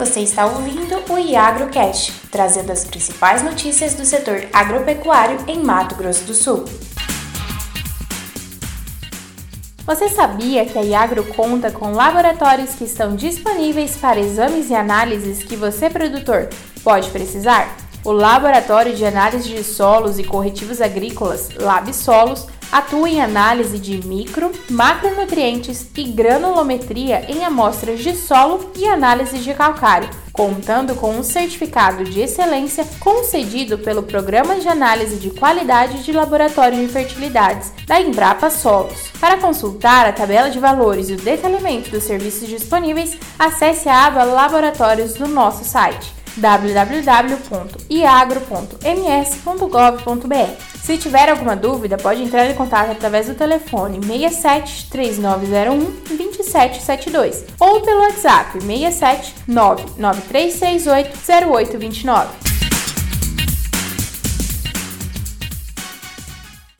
Você está ouvindo o IagroCast, trazendo as principais notícias do setor agropecuário em Mato Grosso do Sul. Você sabia que a Iagro conta com laboratórios que estão disponíveis para exames e análises que você, produtor, pode precisar? O Laboratório de Análise de Solos e Corretivos Agrícolas, LabSolos, atua em análise de micro, macronutrientes e granulometria em amostras de solo e análise de calcário, contando com um certificado de excelência concedido pelo Programa de Análise de Qualidade de Laboratório de Fertilidades da Embrapa Solos. Para consultar a tabela de valores e o detalhamento dos serviços disponíveis, acesse a aba Laboratórios no nosso site www.iagro.ms.gov.br. Se tiver alguma dúvida, pode entrar em contato através do telefone 67 3901 2772 ou pelo WhatsApp 67 99338 0829.